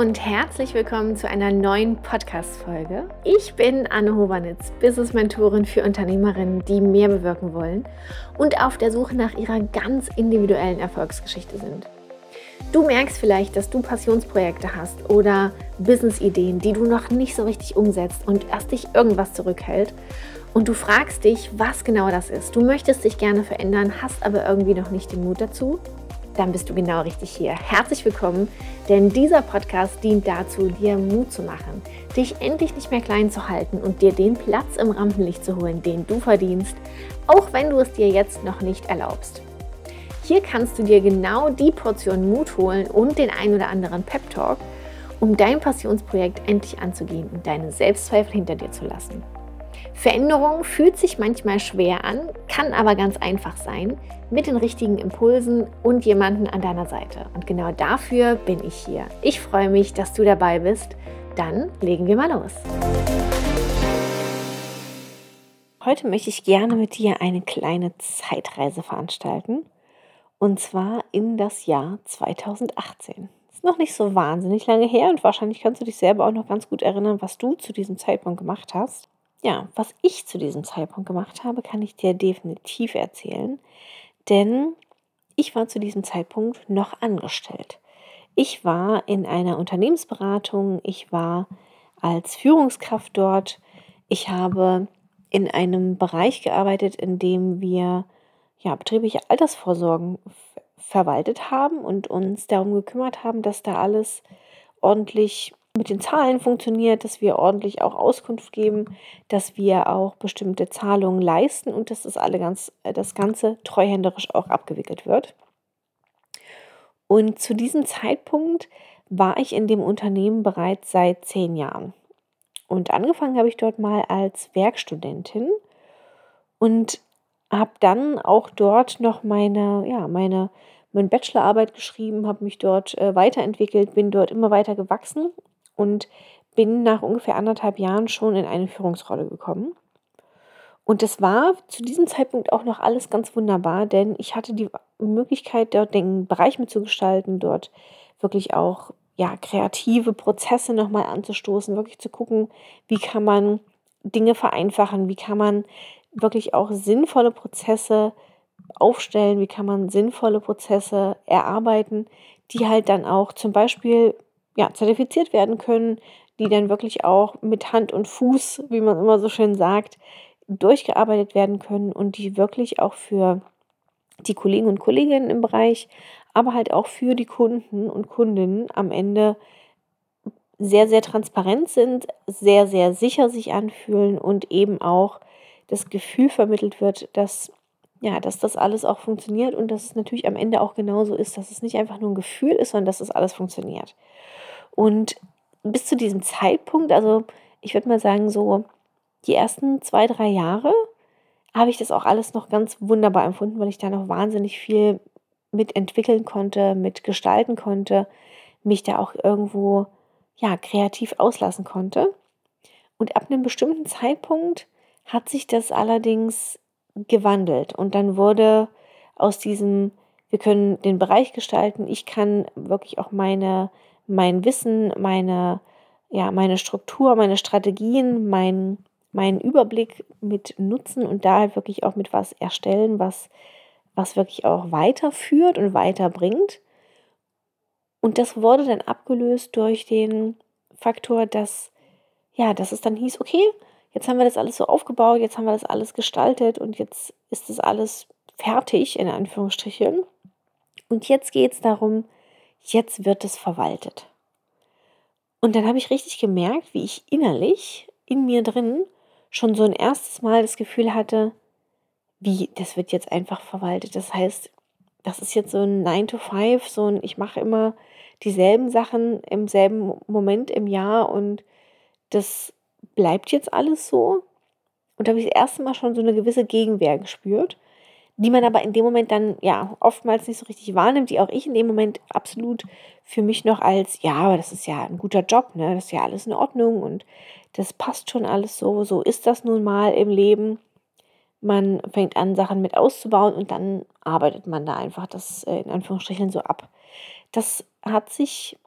und herzlich willkommen zu einer neuen Podcast-Folge. Ich bin Anne Hobanitz, Business-Mentorin für Unternehmerinnen, die mehr bewirken wollen und auf der Suche nach ihrer ganz individuellen Erfolgsgeschichte sind. Du merkst vielleicht, dass du Passionsprojekte hast oder Business-Ideen, die du noch nicht so richtig umsetzt und erst dich irgendwas zurückhält. Und du fragst dich, was genau das ist. Du möchtest dich gerne verändern, hast aber irgendwie noch nicht den Mut dazu dann bist du genau richtig hier. Herzlich willkommen, denn dieser Podcast dient dazu, dir Mut zu machen, dich endlich nicht mehr klein zu halten und dir den Platz im Rampenlicht zu holen, den du verdienst, auch wenn du es dir jetzt noch nicht erlaubst. Hier kannst du dir genau die Portion Mut holen und den ein oder anderen Pep Talk, um dein Passionsprojekt endlich anzugehen und deine Selbstzweifel hinter dir zu lassen. Veränderung fühlt sich manchmal schwer an, kann aber ganz einfach sein, mit den richtigen Impulsen und jemanden an deiner Seite. Und genau dafür bin ich hier. Ich freue mich, dass du dabei bist. Dann legen wir mal los. Heute möchte ich gerne mit dir eine kleine Zeitreise veranstalten. Und zwar in das Jahr 2018. Das ist noch nicht so wahnsinnig lange her und wahrscheinlich kannst du dich selber auch noch ganz gut erinnern, was du zu diesem Zeitpunkt gemacht hast. Ja, was ich zu diesem Zeitpunkt gemacht habe, kann ich dir definitiv erzählen, denn ich war zu diesem Zeitpunkt noch angestellt. Ich war in einer Unternehmensberatung, ich war als Führungskraft dort, ich habe in einem Bereich gearbeitet, in dem wir ja, betriebliche Altersvorsorgen verwaltet haben und uns darum gekümmert haben, dass da alles ordentlich mit den Zahlen funktioniert, dass wir ordentlich auch Auskunft geben, dass wir auch bestimmte Zahlungen leisten und dass das alle ganz, äh, das Ganze treuhänderisch auch abgewickelt wird. Und zu diesem Zeitpunkt war ich in dem Unternehmen bereits seit zehn Jahren. Und angefangen habe ich dort mal als Werkstudentin und habe dann auch dort noch meine, ja, meine, meine Bachelorarbeit geschrieben, habe mich dort äh, weiterentwickelt, bin dort immer weiter gewachsen und bin nach ungefähr anderthalb Jahren schon in eine Führungsrolle gekommen. Und das war zu diesem Zeitpunkt auch noch alles ganz wunderbar, denn ich hatte die Möglichkeit, dort den Bereich mitzugestalten, dort wirklich auch ja, kreative Prozesse nochmal anzustoßen, wirklich zu gucken, wie kann man Dinge vereinfachen, wie kann man wirklich auch sinnvolle Prozesse aufstellen, wie kann man sinnvolle Prozesse erarbeiten, die halt dann auch zum Beispiel ja, zertifiziert werden können, die dann wirklich auch mit Hand und Fuß, wie man immer so schön sagt, durchgearbeitet werden können und die wirklich auch für die Kollegen und Kolleginnen im Bereich, aber halt auch für die Kunden und Kundinnen am Ende sehr, sehr transparent sind, sehr, sehr sicher sich anfühlen und eben auch das Gefühl vermittelt wird, dass ja, dass das alles auch funktioniert und dass es natürlich am Ende auch genauso ist, dass es nicht einfach nur ein Gefühl ist, sondern dass das alles funktioniert. Und bis zu diesem Zeitpunkt, also ich würde mal sagen, so die ersten zwei, drei Jahre, habe ich das auch alles noch ganz wunderbar empfunden, weil ich da noch wahnsinnig viel mitentwickeln konnte, mitgestalten konnte, mich da auch irgendwo ja kreativ auslassen konnte. Und ab einem bestimmten Zeitpunkt hat sich das allerdings gewandelt und dann wurde aus diesem wir können den Bereich gestalten, ich kann wirklich auch meine mein Wissen, meine, ja, meine Struktur, meine Strategien, mein, meinen Überblick mit nutzen und da halt wirklich auch mit was erstellen, was, was wirklich auch weiterführt und weiterbringt. Und das wurde dann abgelöst durch den Faktor, dass, ja, dass es dann hieß, okay, jetzt haben wir das alles so aufgebaut, jetzt haben wir das alles gestaltet und jetzt ist das alles fertig, in Anführungsstrichen. Und jetzt geht es darum, jetzt wird es verwaltet. Und dann habe ich richtig gemerkt, wie ich innerlich in mir drin schon so ein erstes Mal das Gefühl hatte, wie, das wird jetzt einfach verwaltet. Das heißt, das ist jetzt so ein 9 to 5, so ein, ich mache immer dieselben Sachen im selben Moment im Jahr und das bleibt jetzt alles so. Und da habe ich das erste Mal schon so eine gewisse Gegenwehr gespürt die man aber in dem Moment dann ja oftmals nicht so richtig wahrnimmt, die auch ich in dem Moment absolut für mich noch als, ja, aber das ist ja ein guter Job, ne? Das ist ja alles in Ordnung und das passt schon alles so, so ist das nun mal im Leben. Man fängt an, Sachen mit auszubauen und dann arbeitet man da einfach das äh, in Anführungsstrichen so ab. Das hat sich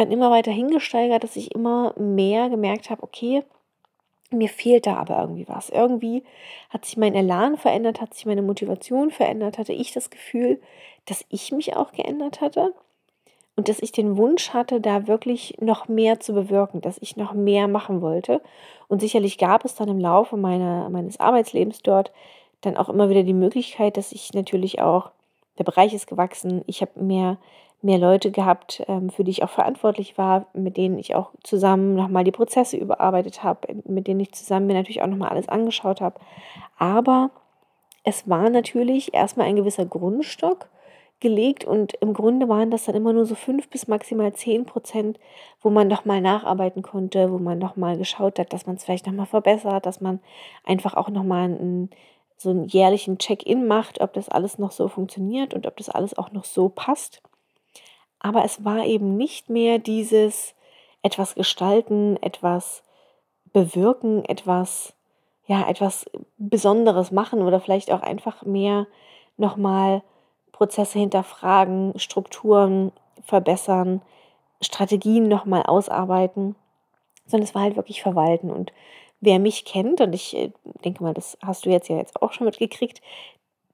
dann immer weiter hingesteigert, dass ich immer mehr gemerkt habe, okay, mir fehlt da aber irgendwie was. Irgendwie hat sich mein Elan verändert, hat sich meine Motivation verändert, hatte ich das Gefühl, dass ich mich auch geändert hatte und dass ich den Wunsch hatte, da wirklich noch mehr zu bewirken, dass ich noch mehr machen wollte. Und sicherlich gab es dann im Laufe meiner, meines Arbeitslebens dort dann auch immer wieder die Möglichkeit, dass ich natürlich auch, der Bereich ist gewachsen, ich habe mehr mehr Leute gehabt, ähm, für die ich auch verantwortlich war, mit denen ich auch zusammen nochmal die Prozesse überarbeitet habe, mit denen ich zusammen mir natürlich auch nochmal alles angeschaut habe. Aber es war natürlich erstmal ein gewisser Grundstock gelegt und im Grunde waren das dann immer nur so fünf bis maximal zehn Prozent, wo man nochmal nacharbeiten konnte, wo man nochmal geschaut hat, dass man es vielleicht nochmal verbessert, dass man einfach auch nochmal einen, so einen jährlichen Check-in macht, ob das alles noch so funktioniert und ob das alles auch noch so passt aber es war eben nicht mehr dieses etwas gestalten, etwas bewirken, etwas ja, etwas Besonderes machen oder vielleicht auch einfach mehr nochmal Prozesse hinterfragen, Strukturen verbessern, Strategien nochmal ausarbeiten, sondern es war halt wirklich verwalten. Und wer mich kennt, und ich äh, denke mal, das hast du jetzt ja jetzt auch schon mitgekriegt,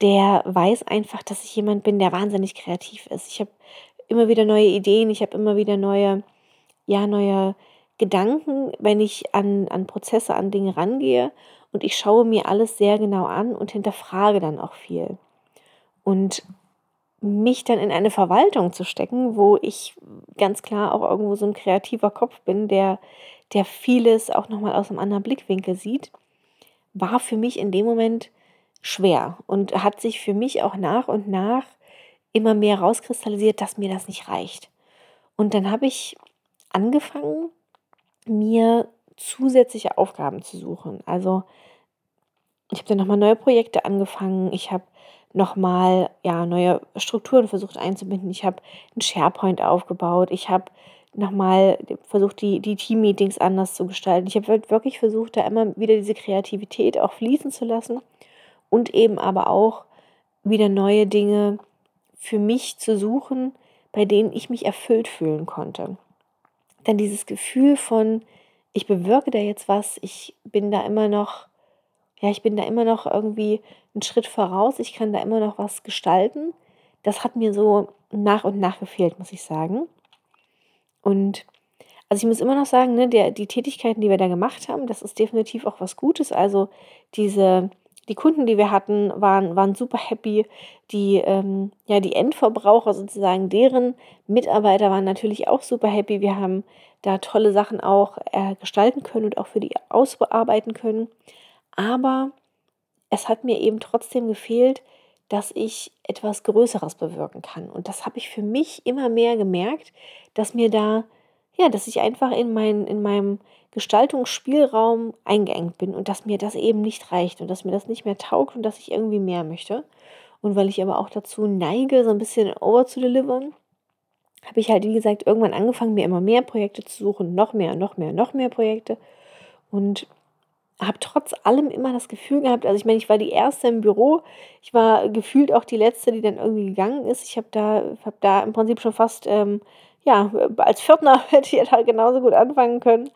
der weiß einfach, dass ich jemand bin, der wahnsinnig kreativ ist. Ich habe immer wieder neue Ideen, ich habe immer wieder neue, ja, neue Gedanken, wenn ich an, an Prozesse, an Dinge rangehe und ich schaue mir alles sehr genau an und hinterfrage dann auch viel. Und mich dann in eine Verwaltung zu stecken, wo ich ganz klar auch irgendwo so ein kreativer Kopf bin, der, der vieles auch nochmal aus einem anderen Blickwinkel sieht, war für mich in dem Moment schwer und hat sich für mich auch nach und nach immer mehr rauskristallisiert, dass mir das nicht reicht. Und dann habe ich angefangen, mir zusätzliche Aufgaben zu suchen. Also ich habe dann nochmal neue Projekte angefangen. Ich habe nochmal ja, neue Strukturen versucht einzubinden. Ich habe einen SharePoint aufgebaut. Ich habe nochmal versucht, die, die Team-Meetings anders zu gestalten. Ich habe wirklich versucht, da immer wieder diese Kreativität auch fließen zu lassen und eben aber auch wieder neue Dinge für mich zu suchen, bei denen ich mich erfüllt fühlen konnte. Denn dieses Gefühl von, ich bewirke da jetzt was, ich bin da immer noch, ja, ich bin da immer noch irgendwie einen Schritt voraus, ich kann da immer noch was gestalten, das hat mir so nach und nach gefehlt, muss ich sagen. Und also ich muss immer noch sagen, ne, der, die Tätigkeiten, die wir da gemacht haben, das ist definitiv auch was Gutes. Also diese die Kunden, die wir hatten, waren, waren super happy. Die, ähm, ja, die Endverbraucher sozusagen, deren Mitarbeiter waren natürlich auch super happy. Wir haben da tolle Sachen auch äh, gestalten können und auch für die ausbearbeiten können. Aber es hat mir eben trotzdem gefehlt, dass ich etwas Größeres bewirken kann. Und das habe ich für mich immer mehr gemerkt, dass mir da, ja, dass ich einfach in, mein, in meinem Gestaltungsspielraum eingeengt bin und dass mir das eben nicht reicht und dass mir das nicht mehr taugt und dass ich irgendwie mehr möchte. Und weil ich aber auch dazu neige, so ein bisschen over zu delivern, habe ich halt, wie gesagt, irgendwann angefangen, mir immer mehr Projekte zu suchen, noch mehr, noch mehr, noch mehr Projekte. Und habe trotz allem immer das Gefühl gehabt, also ich meine, ich war die erste im Büro, ich war gefühlt auch die letzte, die dann irgendwie gegangen ist. Ich habe da, hab da im Prinzip schon fast, ähm, ja, als Viertner hätte ich halt genauso gut anfangen können.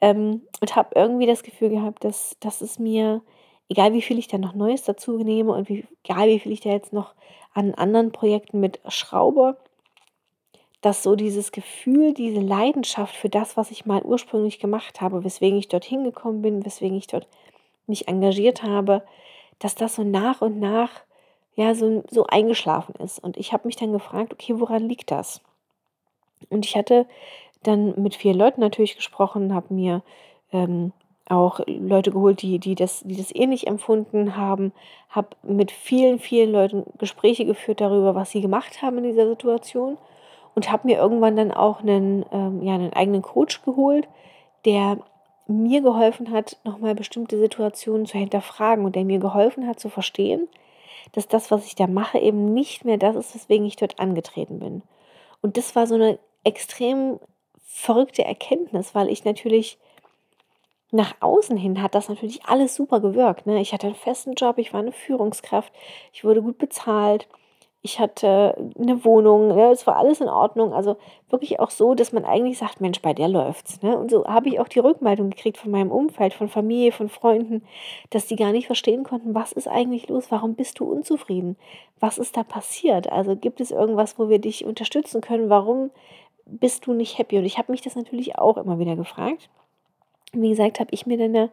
Ähm, und habe irgendwie das Gefühl gehabt, dass, dass es mir, egal wie viel ich da noch Neues dazu nehme und wie, egal wie viel ich da jetzt noch an anderen Projekten mit schraube, dass so dieses Gefühl, diese Leidenschaft für das, was ich mal ursprünglich gemacht habe, weswegen ich dort hingekommen bin, weswegen ich dort mich engagiert habe, dass das so nach und nach ja so, so eingeschlafen ist. Und ich habe mich dann gefragt, okay, woran liegt das? Und ich hatte dann mit vielen Leuten natürlich gesprochen, habe mir ähm, auch Leute geholt, die, die, das, die das ähnlich empfunden haben, habe mit vielen, vielen Leuten Gespräche geführt darüber, was sie gemacht haben in dieser Situation und habe mir irgendwann dann auch einen, ähm, ja, einen eigenen Coach geholt, der mir geholfen hat, nochmal bestimmte Situationen zu hinterfragen und der mir geholfen hat zu verstehen, dass das, was ich da mache, eben nicht mehr das ist, weswegen ich dort angetreten bin. Und das war so eine extrem verrückte Erkenntnis, weil ich natürlich nach außen hin hat das natürlich alles super gewirkt. Ne? Ich hatte einen festen Job, ich war eine Führungskraft, ich wurde gut bezahlt, ich hatte eine Wohnung, ne? es war alles in Ordnung. Also wirklich auch so, dass man eigentlich sagt, Mensch, bei der läuft's. Ne? Und so habe ich auch die Rückmeldung gekriegt von meinem Umfeld, von Familie, von Freunden, dass die gar nicht verstehen konnten, was ist eigentlich los, warum bist du unzufrieden, was ist da passiert. Also gibt es irgendwas, wo wir dich unterstützen können, warum bist du nicht happy? Und ich habe mich das natürlich auch immer wieder gefragt. Wie gesagt, habe ich mir dann eine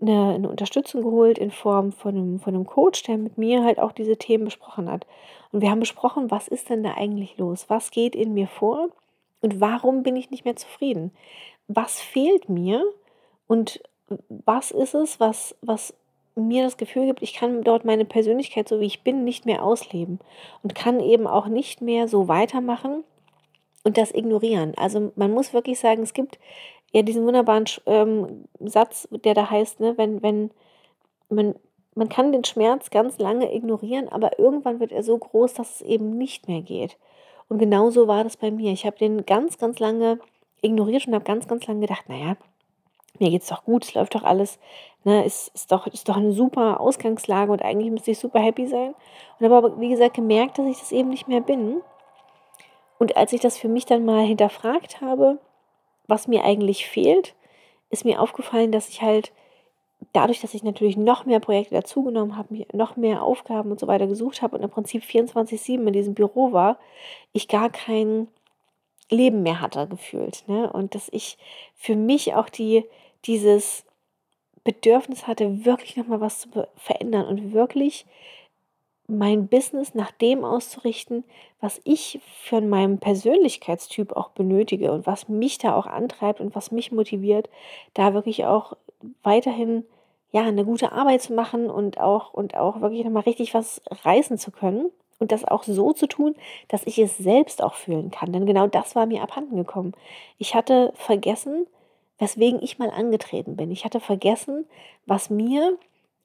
eine, eine Unterstützung geholt in Form von einem, von einem Coach, der mit mir halt auch diese Themen besprochen hat. Und wir haben besprochen, was ist denn da eigentlich los? Was geht in mir vor? Und warum bin ich nicht mehr zufrieden? Was fehlt mir? Und was ist es, was, was mir das Gefühl gibt, ich kann dort meine Persönlichkeit, so wie ich bin, nicht mehr ausleben und kann eben auch nicht mehr so weitermachen und das ignorieren. Also man muss wirklich sagen, es gibt ja diesen wunderbaren ähm, Satz, der da heißt, ne, wenn, wenn man, man kann den Schmerz ganz lange ignorieren, aber irgendwann wird er so groß, dass es eben nicht mehr geht. Und genauso war das bei mir. Ich habe den ganz, ganz lange ignoriert und habe ganz, ganz lange gedacht, naja, mir geht es doch gut, es läuft doch alles, ne, ist, ist, doch, ist doch eine super Ausgangslage und eigentlich müsste ich super happy sein. Und habe aber, wie gesagt, gemerkt, dass ich das eben nicht mehr bin. Und als ich das für mich dann mal hinterfragt habe, was mir eigentlich fehlt, ist mir aufgefallen, dass ich halt dadurch, dass ich natürlich noch mehr Projekte dazugenommen habe, noch mehr Aufgaben und so weiter gesucht habe und im Prinzip 24-7 in diesem Büro war, ich gar kein Leben mehr hatte gefühlt. Ne? Und dass ich für mich auch die, dieses Bedürfnis hatte, wirklich nochmal was zu verändern und wirklich mein Business nach dem auszurichten, was ich von meinem Persönlichkeitstyp auch benötige und was mich da auch antreibt und was mich motiviert, da wirklich auch weiterhin ja eine gute Arbeit zu machen und auch und auch wirklich nochmal richtig was reißen zu können und das auch so zu tun, dass ich es selbst auch fühlen kann. Denn genau das war mir abhanden gekommen. Ich hatte vergessen, weswegen ich mal angetreten bin. Ich hatte vergessen, was mir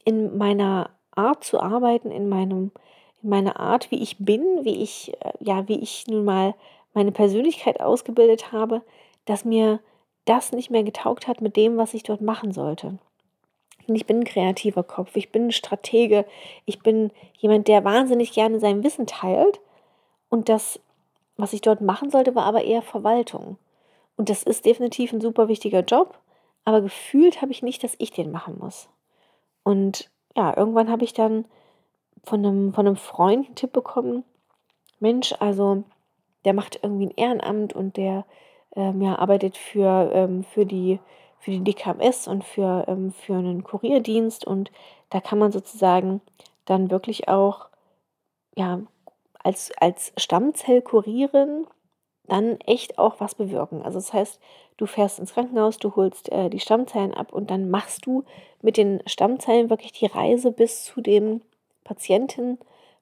in meiner Art zu arbeiten, in meinem, in meiner Art, wie ich bin, wie ich, äh, ja, wie ich nun mal meine Persönlichkeit ausgebildet habe, dass mir das nicht mehr getaugt hat mit dem, was ich dort machen sollte. Und ich bin ein kreativer Kopf, ich bin ein Stratege, ich bin jemand, der wahnsinnig gerne sein Wissen teilt. Und das, was ich dort machen sollte, war aber eher Verwaltung. Und das ist definitiv ein super wichtiger Job, aber gefühlt habe ich nicht, dass ich den machen muss. Und ja, irgendwann habe ich dann von einem, von einem Freund einen Tipp bekommen, Mensch, also der macht irgendwie ein Ehrenamt und der ähm, ja, arbeitet für, ähm, für, die, für die DKMS und für, ähm, für einen Kurierdienst und da kann man sozusagen dann wirklich auch ja, als, als Stammzellkurierin dann echt auch was bewirken. Also das heißt, du fährst ins Krankenhaus, du holst äh, die Stammzellen ab und dann machst du mit den Stammzellen wirklich die Reise bis zu dem Patienten,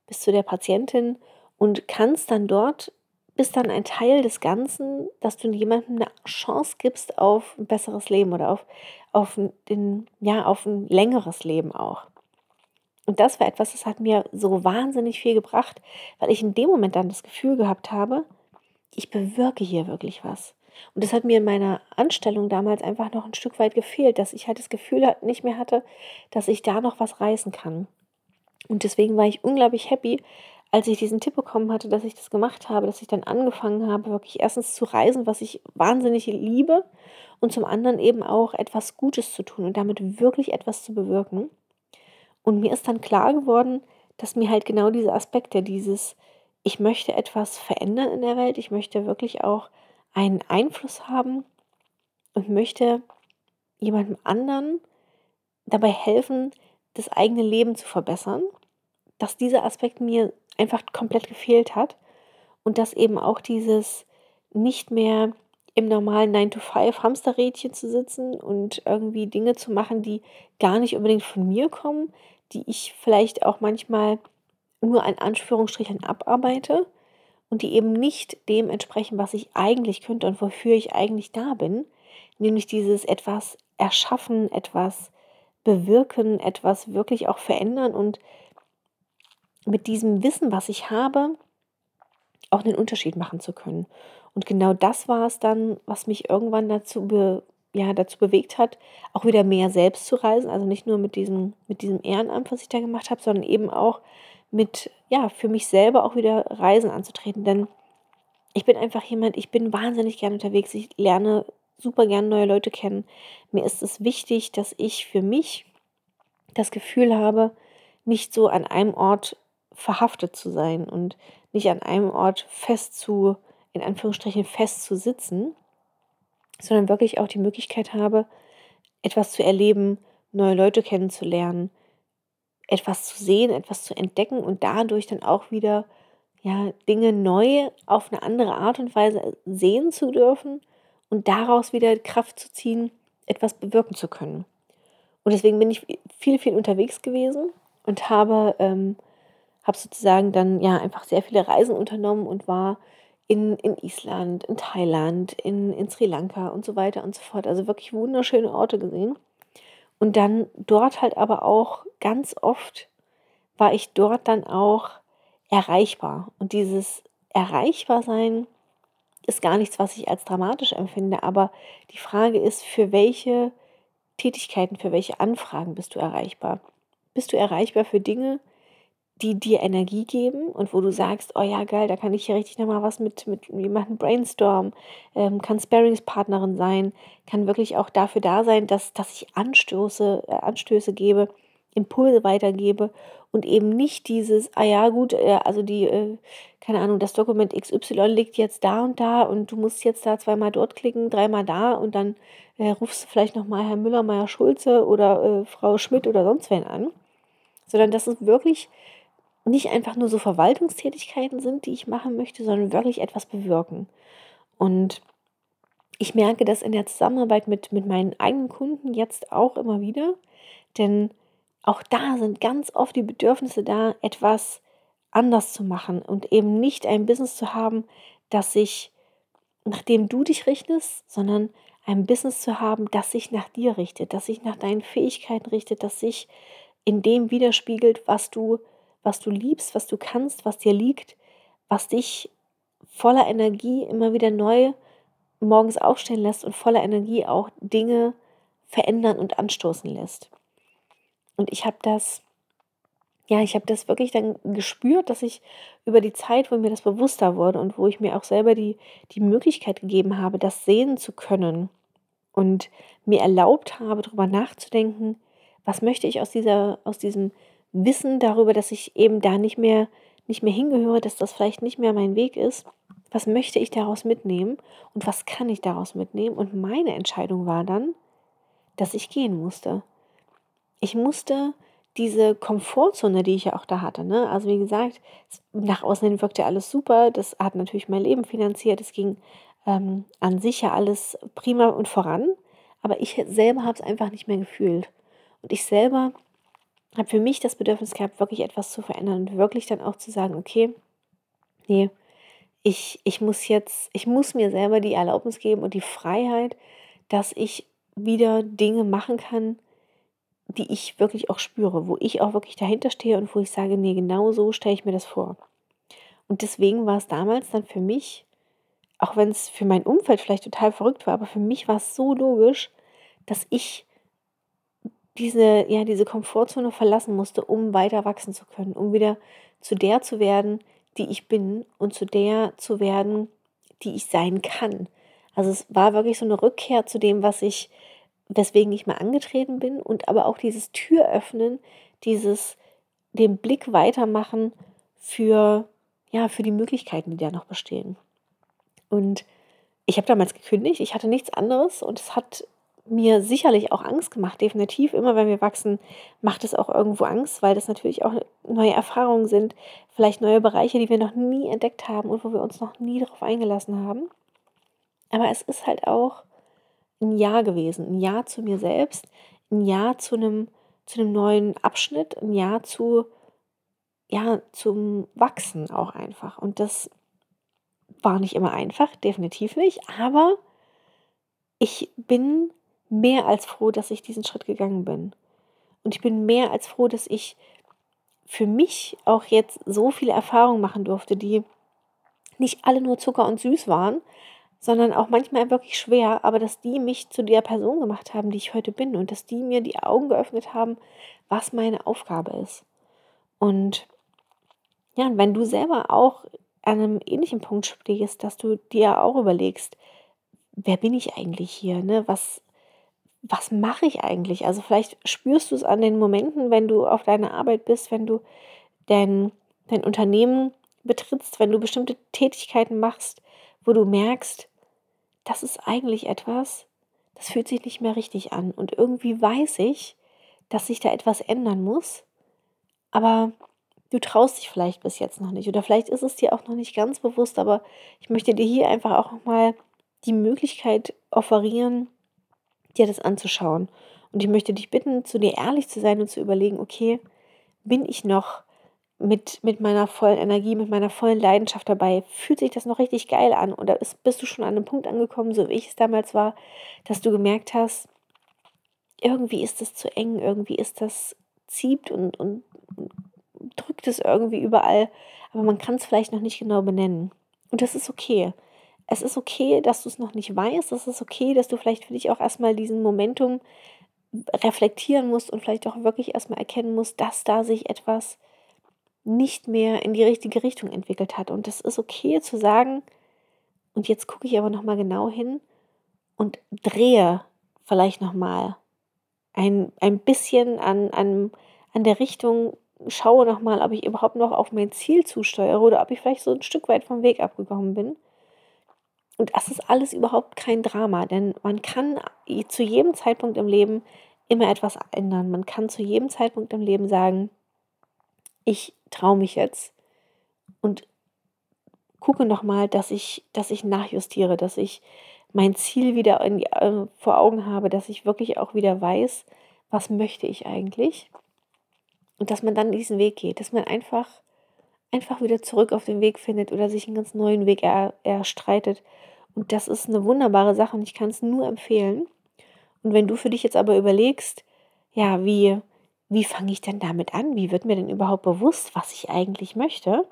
bis zu der Patientin und kannst dann dort, bist dann ein Teil des Ganzen, dass du jemandem eine Chance gibst auf ein besseres Leben oder auf, auf, den, ja, auf ein längeres Leben auch. Und das war etwas, das hat mir so wahnsinnig viel gebracht, weil ich in dem Moment dann das Gefühl gehabt habe, ich bewirke hier wirklich was. Und das hat mir in meiner Anstellung damals einfach noch ein Stück weit gefehlt, dass ich halt das Gefühl nicht mehr hatte, dass ich da noch was reißen kann. Und deswegen war ich unglaublich happy, als ich diesen Tipp bekommen hatte, dass ich das gemacht habe, dass ich dann angefangen habe, wirklich erstens zu reisen, was ich wahnsinnig liebe, und zum anderen eben auch etwas Gutes zu tun und damit wirklich etwas zu bewirken. Und mir ist dann klar geworden, dass mir halt genau diese Aspekte, dieses, ich möchte etwas verändern in der Welt, ich möchte wirklich auch einen Einfluss haben und möchte jemandem anderen dabei helfen, das eigene Leben zu verbessern, dass dieser Aspekt mir einfach komplett gefehlt hat und dass eben auch dieses nicht mehr im normalen 9-to-5 Hamsterrädchen zu sitzen und irgendwie Dinge zu machen, die gar nicht unbedingt von mir kommen, die ich vielleicht auch manchmal nur an Anführungsstrichen abarbeite und die eben nicht dem entsprechen, was ich eigentlich könnte und wofür ich eigentlich da bin, nämlich dieses etwas erschaffen, etwas bewirken, etwas wirklich auch verändern und mit diesem Wissen, was ich habe, auch einen Unterschied machen zu können. Und genau das war es dann, was mich irgendwann dazu, be, ja, dazu bewegt hat, auch wieder mehr selbst zu reisen. Also nicht nur mit diesem, mit diesem Ehrenamt, was ich da gemacht habe, sondern eben auch mit, ja, für mich selber auch wieder Reisen anzutreten. Denn ich bin einfach jemand, ich bin wahnsinnig gerne unterwegs. Ich lerne super gerne neue Leute kennen. Mir ist es wichtig, dass ich für mich das Gefühl habe, nicht so an einem Ort verhaftet zu sein und nicht an einem Ort fest zu, in Anführungsstrichen fest zu sitzen, sondern wirklich auch die Möglichkeit habe, etwas zu erleben, neue Leute kennenzulernen, etwas zu sehen, etwas zu entdecken und dadurch dann auch wieder ja, Dinge neu auf eine andere Art und Weise sehen zu dürfen und daraus wieder Kraft zu ziehen, etwas bewirken zu können. Und deswegen bin ich viel, viel unterwegs gewesen und habe, ähm, habe sozusagen dann ja einfach sehr viele Reisen unternommen und war in, in Island, in Thailand, in, in Sri Lanka und so weiter und so fort. Also wirklich wunderschöne Orte gesehen. Und dann dort halt aber auch ganz oft war ich dort dann auch erreichbar. Und dieses Erreichbarsein ist gar nichts, was ich als dramatisch empfinde, aber die Frage ist, für welche Tätigkeiten, für welche Anfragen bist du erreichbar? Bist du erreichbar für Dinge, die dir Energie geben und wo du sagst, oh ja, geil, da kann ich hier richtig nochmal was mit, mit jemandem brainstormen, ähm, kann Sparingspartnerin sein, kann wirklich auch dafür da sein, dass, dass ich Anstöße, äh, Anstöße gebe, Impulse weitergebe und eben nicht dieses, ah ja, gut, äh, also die, äh, keine Ahnung, das Dokument XY liegt jetzt da und da und du musst jetzt da zweimal dort klicken, dreimal da und dann äh, rufst du vielleicht nochmal Herr Müller, Meier Schulze oder äh, Frau Schmidt oder sonst wen an, sondern dass es wirklich nicht einfach nur so Verwaltungstätigkeiten sind, die ich machen möchte, sondern wirklich etwas bewirken. Und ich merke das in der Zusammenarbeit mit, mit meinen eigenen Kunden jetzt auch immer wieder, denn auch da sind ganz oft die Bedürfnisse da, etwas anders zu machen und eben nicht ein Business zu haben, das sich nach dem du dich richtest, sondern ein Business zu haben, das sich nach dir richtet, das sich nach deinen Fähigkeiten richtet, das sich in dem widerspiegelt, was du, was du liebst, was du kannst, was dir liegt, was dich voller Energie immer wieder neu morgens aufstehen lässt und voller Energie auch Dinge verändern und anstoßen lässt. Und ich habe das, ja, ich habe das wirklich dann gespürt, dass ich über die Zeit, wo mir das bewusster wurde und wo ich mir auch selber die, die Möglichkeit gegeben habe, das sehen zu können und mir erlaubt habe, darüber nachzudenken, was möchte ich aus, dieser, aus diesem Wissen darüber, dass ich eben da nicht mehr, nicht mehr hingehöre, dass das vielleicht nicht mehr mein Weg ist. Was möchte ich daraus mitnehmen und was kann ich daraus mitnehmen? Und meine Entscheidung war dann, dass ich gehen musste ich musste diese Komfortzone, die ich ja auch da hatte, ne? also wie gesagt, nach außen hin wirkte alles super, das hat natürlich mein Leben finanziert, es ging ähm, an sich ja alles prima und voran, aber ich selber habe es einfach nicht mehr gefühlt. Und ich selber habe für mich das Bedürfnis gehabt, wirklich etwas zu verändern und wirklich dann auch zu sagen, okay, nee, ich, ich muss jetzt, ich muss mir selber die Erlaubnis geben und die Freiheit, dass ich wieder Dinge machen kann, die ich wirklich auch spüre, wo ich auch wirklich dahinter stehe und wo ich sage, nee, genau so stelle ich mir das vor. Und deswegen war es damals dann für mich, auch wenn es für mein Umfeld vielleicht total verrückt war, aber für mich war es so logisch, dass ich diese, ja, diese Komfortzone verlassen musste, um weiter wachsen zu können, um wieder zu der zu werden, die ich bin und zu der zu werden, die ich sein kann. Also es war wirklich so eine Rückkehr zu dem, was ich weswegen ich mal angetreten bin und aber auch dieses Tür öffnen, dieses den Blick weitermachen für ja, für die Möglichkeiten, die da noch bestehen. Und ich habe damals gekündigt, ich hatte nichts anderes und es hat mir sicherlich auch Angst gemacht, definitiv. Immer wenn wir wachsen, macht es auch irgendwo Angst, weil das natürlich auch neue Erfahrungen sind, vielleicht neue Bereiche, die wir noch nie entdeckt haben und wo wir uns noch nie darauf eingelassen haben. Aber es ist halt auch ein Ja gewesen, ein Ja zu mir selbst, ein Ja zu einem, zu einem neuen Abschnitt, ein Ja zu, ja, zum Wachsen auch einfach. Und das war nicht immer einfach, definitiv nicht, aber ich bin mehr als froh, dass ich diesen Schritt gegangen bin. Und ich bin mehr als froh, dass ich für mich auch jetzt so viele Erfahrungen machen durfte, die nicht alle nur Zucker und süß waren, sondern auch manchmal wirklich schwer, aber dass die mich zu der Person gemacht haben, die ich heute bin und dass die mir die Augen geöffnet haben, was meine Aufgabe ist. Und Ja, wenn du selber auch an einem ähnlichen Punkt stehst, dass du dir auch überlegst, wer bin ich eigentlich hier? Ne? Was, was mache ich eigentlich? Also vielleicht spürst du es an den Momenten, wenn du auf deiner Arbeit bist, wenn du dein, dein Unternehmen betrittst, wenn du bestimmte Tätigkeiten machst, wo du merkst, das ist eigentlich etwas, das fühlt sich nicht mehr richtig an. Und irgendwie weiß ich, dass sich da etwas ändern muss, aber du traust dich vielleicht bis jetzt noch nicht. Oder vielleicht ist es dir auch noch nicht ganz bewusst, aber ich möchte dir hier einfach auch nochmal die Möglichkeit offerieren, dir das anzuschauen. Und ich möchte dich bitten, zu dir ehrlich zu sein und zu überlegen, okay, bin ich noch mit, mit meiner vollen Energie, mit meiner vollen Leidenschaft dabei? Fühlt sich das noch richtig geil an? Oder ist, bist du schon an einem Punkt angekommen, so wie ich es damals war, dass du gemerkt hast, irgendwie ist das zu eng, irgendwie ist das zieht und, und, und drückt es irgendwie überall, aber man kann es vielleicht noch nicht genau benennen. Und das ist okay. Es ist okay, dass du es noch nicht weißt. Es ist okay, dass du vielleicht für dich auch erstmal diesen Momentum reflektieren musst und vielleicht auch wirklich erstmal erkennen musst, dass da sich etwas nicht mehr in die richtige Richtung entwickelt hat. Und das ist okay zu sagen, und jetzt gucke ich aber nochmal genau hin und drehe vielleicht nochmal ein, ein bisschen an, an, an der Richtung, schaue nochmal, ob ich überhaupt noch auf mein Ziel zusteuere oder ob ich vielleicht so ein Stück weit vom Weg abgekommen bin. Und das ist alles überhaupt kein Drama, denn man kann zu jedem Zeitpunkt im Leben immer etwas ändern. Man kann zu jedem Zeitpunkt im Leben sagen, ich traue mich jetzt und gucke nochmal, dass ich, dass ich nachjustiere, dass ich mein Ziel wieder in, äh, vor Augen habe, dass ich wirklich auch wieder weiß, was möchte ich eigentlich und dass man dann diesen Weg geht, dass man einfach, einfach wieder zurück auf den Weg findet oder sich einen ganz neuen Weg er, erstreitet. Und das ist eine wunderbare Sache und ich kann es nur empfehlen. Und wenn du für dich jetzt aber überlegst, ja, wie, wie fange ich denn damit an? Wie wird mir denn überhaupt bewusst, was ich eigentlich möchte?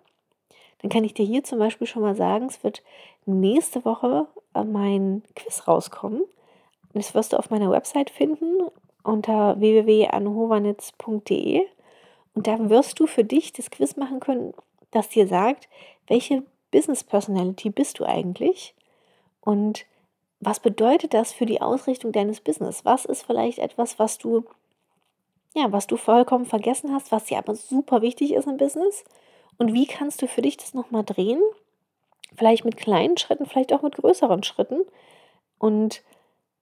Dann kann ich dir hier zum Beispiel schon mal sagen, es wird nächste Woche äh, mein Quiz rauskommen. Das wirst du auf meiner Website finden unter www.anhovanitz.de. Und da wirst du für dich das Quiz machen können, das dir sagt, welche Business Personality bist du eigentlich und was bedeutet das für die Ausrichtung deines Business? Was ist vielleicht etwas, was du ja, was du vollkommen vergessen hast, was dir aber super wichtig ist im Business? Und wie kannst du für dich das nochmal drehen? Vielleicht mit kleinen Schritten, vielleicht auch mit größeren Schritten. Und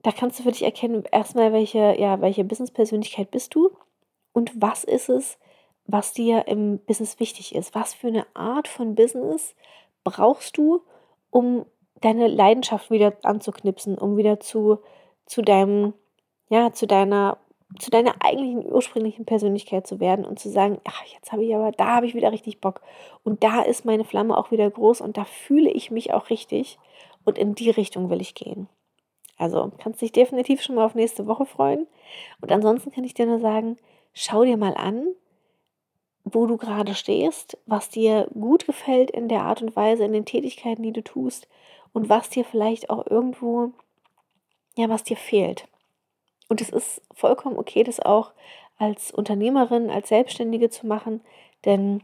da kannst du für dich erkennen, erstmal, welche, ja, welche Business-Persönlichkeit bist du und was ist es, was dir im Business wichtig ist. Was für eine Art von Business brauchst du, um deine Leidenschaft wieder anzuknipsen, um wieder zu, zu deinem, ja, zu deiner, zu deiner eigentlichen ursprünglichen Persönlichkeit zu werden und zu sagen, ach, jetzt habe ich aber, da habe ich wieder richtig Bock. Und da ist meine Flamme auch wieder groß und da fühle ich mich auch richtig. Und in die Richtung will ich gehen. Also kannst dich definitiv schon mal auf nächste Woche freuen. Und ansonsten kann ich dir nur sagen, schau dir mal an, wo du gerade stehst, was dir gut gefällt in der Art und Weise, in den Tätigkeiten, die du tust und was dir vielleicht auch irgendwo, ja, was dir fehlt. Und es ist vollkommen okay, das auch als Unternehmerin, als Selbstständige zu machen, denn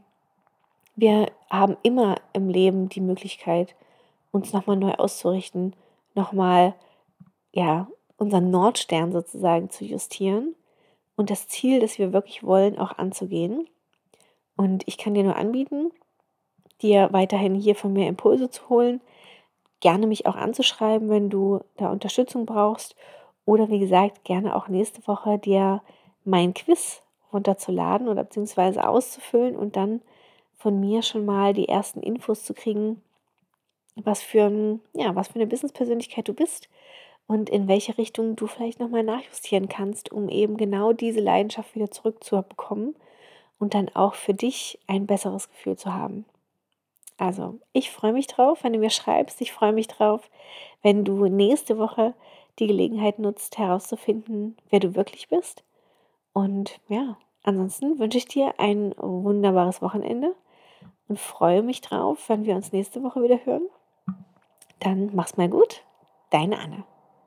wir haben immer im Leben die Möglichkeit, uns nochmal neu auszurichten, nochmal, ja, unseren Nordstern sozusagen zu justieren und das Ziel, das wir wirklich wollen, auch anzugehen. Und ich kann dir nur anbieten, dir weiterhin hier von mir Impulse zu holen, gerne mich auch anzuschreiben, wenn du da Unterstützung brauchst oder wie gesagt, gerne auch nächste Woche dir mein Quiz runterzuladen oder beziehungsweise auszufüllen und dann von mir schon mal die ersten Infos zu kriegen, was für, ein, ja, was für eine Business-Persönlichkeit du bist und in welche Richtung du vielleicht nochmal nachjustieren kannst, um eben genau diese Leidenschaft wieder zurückzubekommen und dann auch für dich ein besseres Gefühl zu haben. Also, ich freue mich drauf, wenn du mir schreibst. Ich freue mich drauf, wenn du nächste Woche die Gelegenheit nutzt, herauszufinden, wer du wirklich bist. Und ja, ansonsten wünsche ich dir ein wunderbares Wochenende und freue mich drauf, wenn wir uns nächste Woche wieder hören. Dann mach's mal gut. Deine Anne.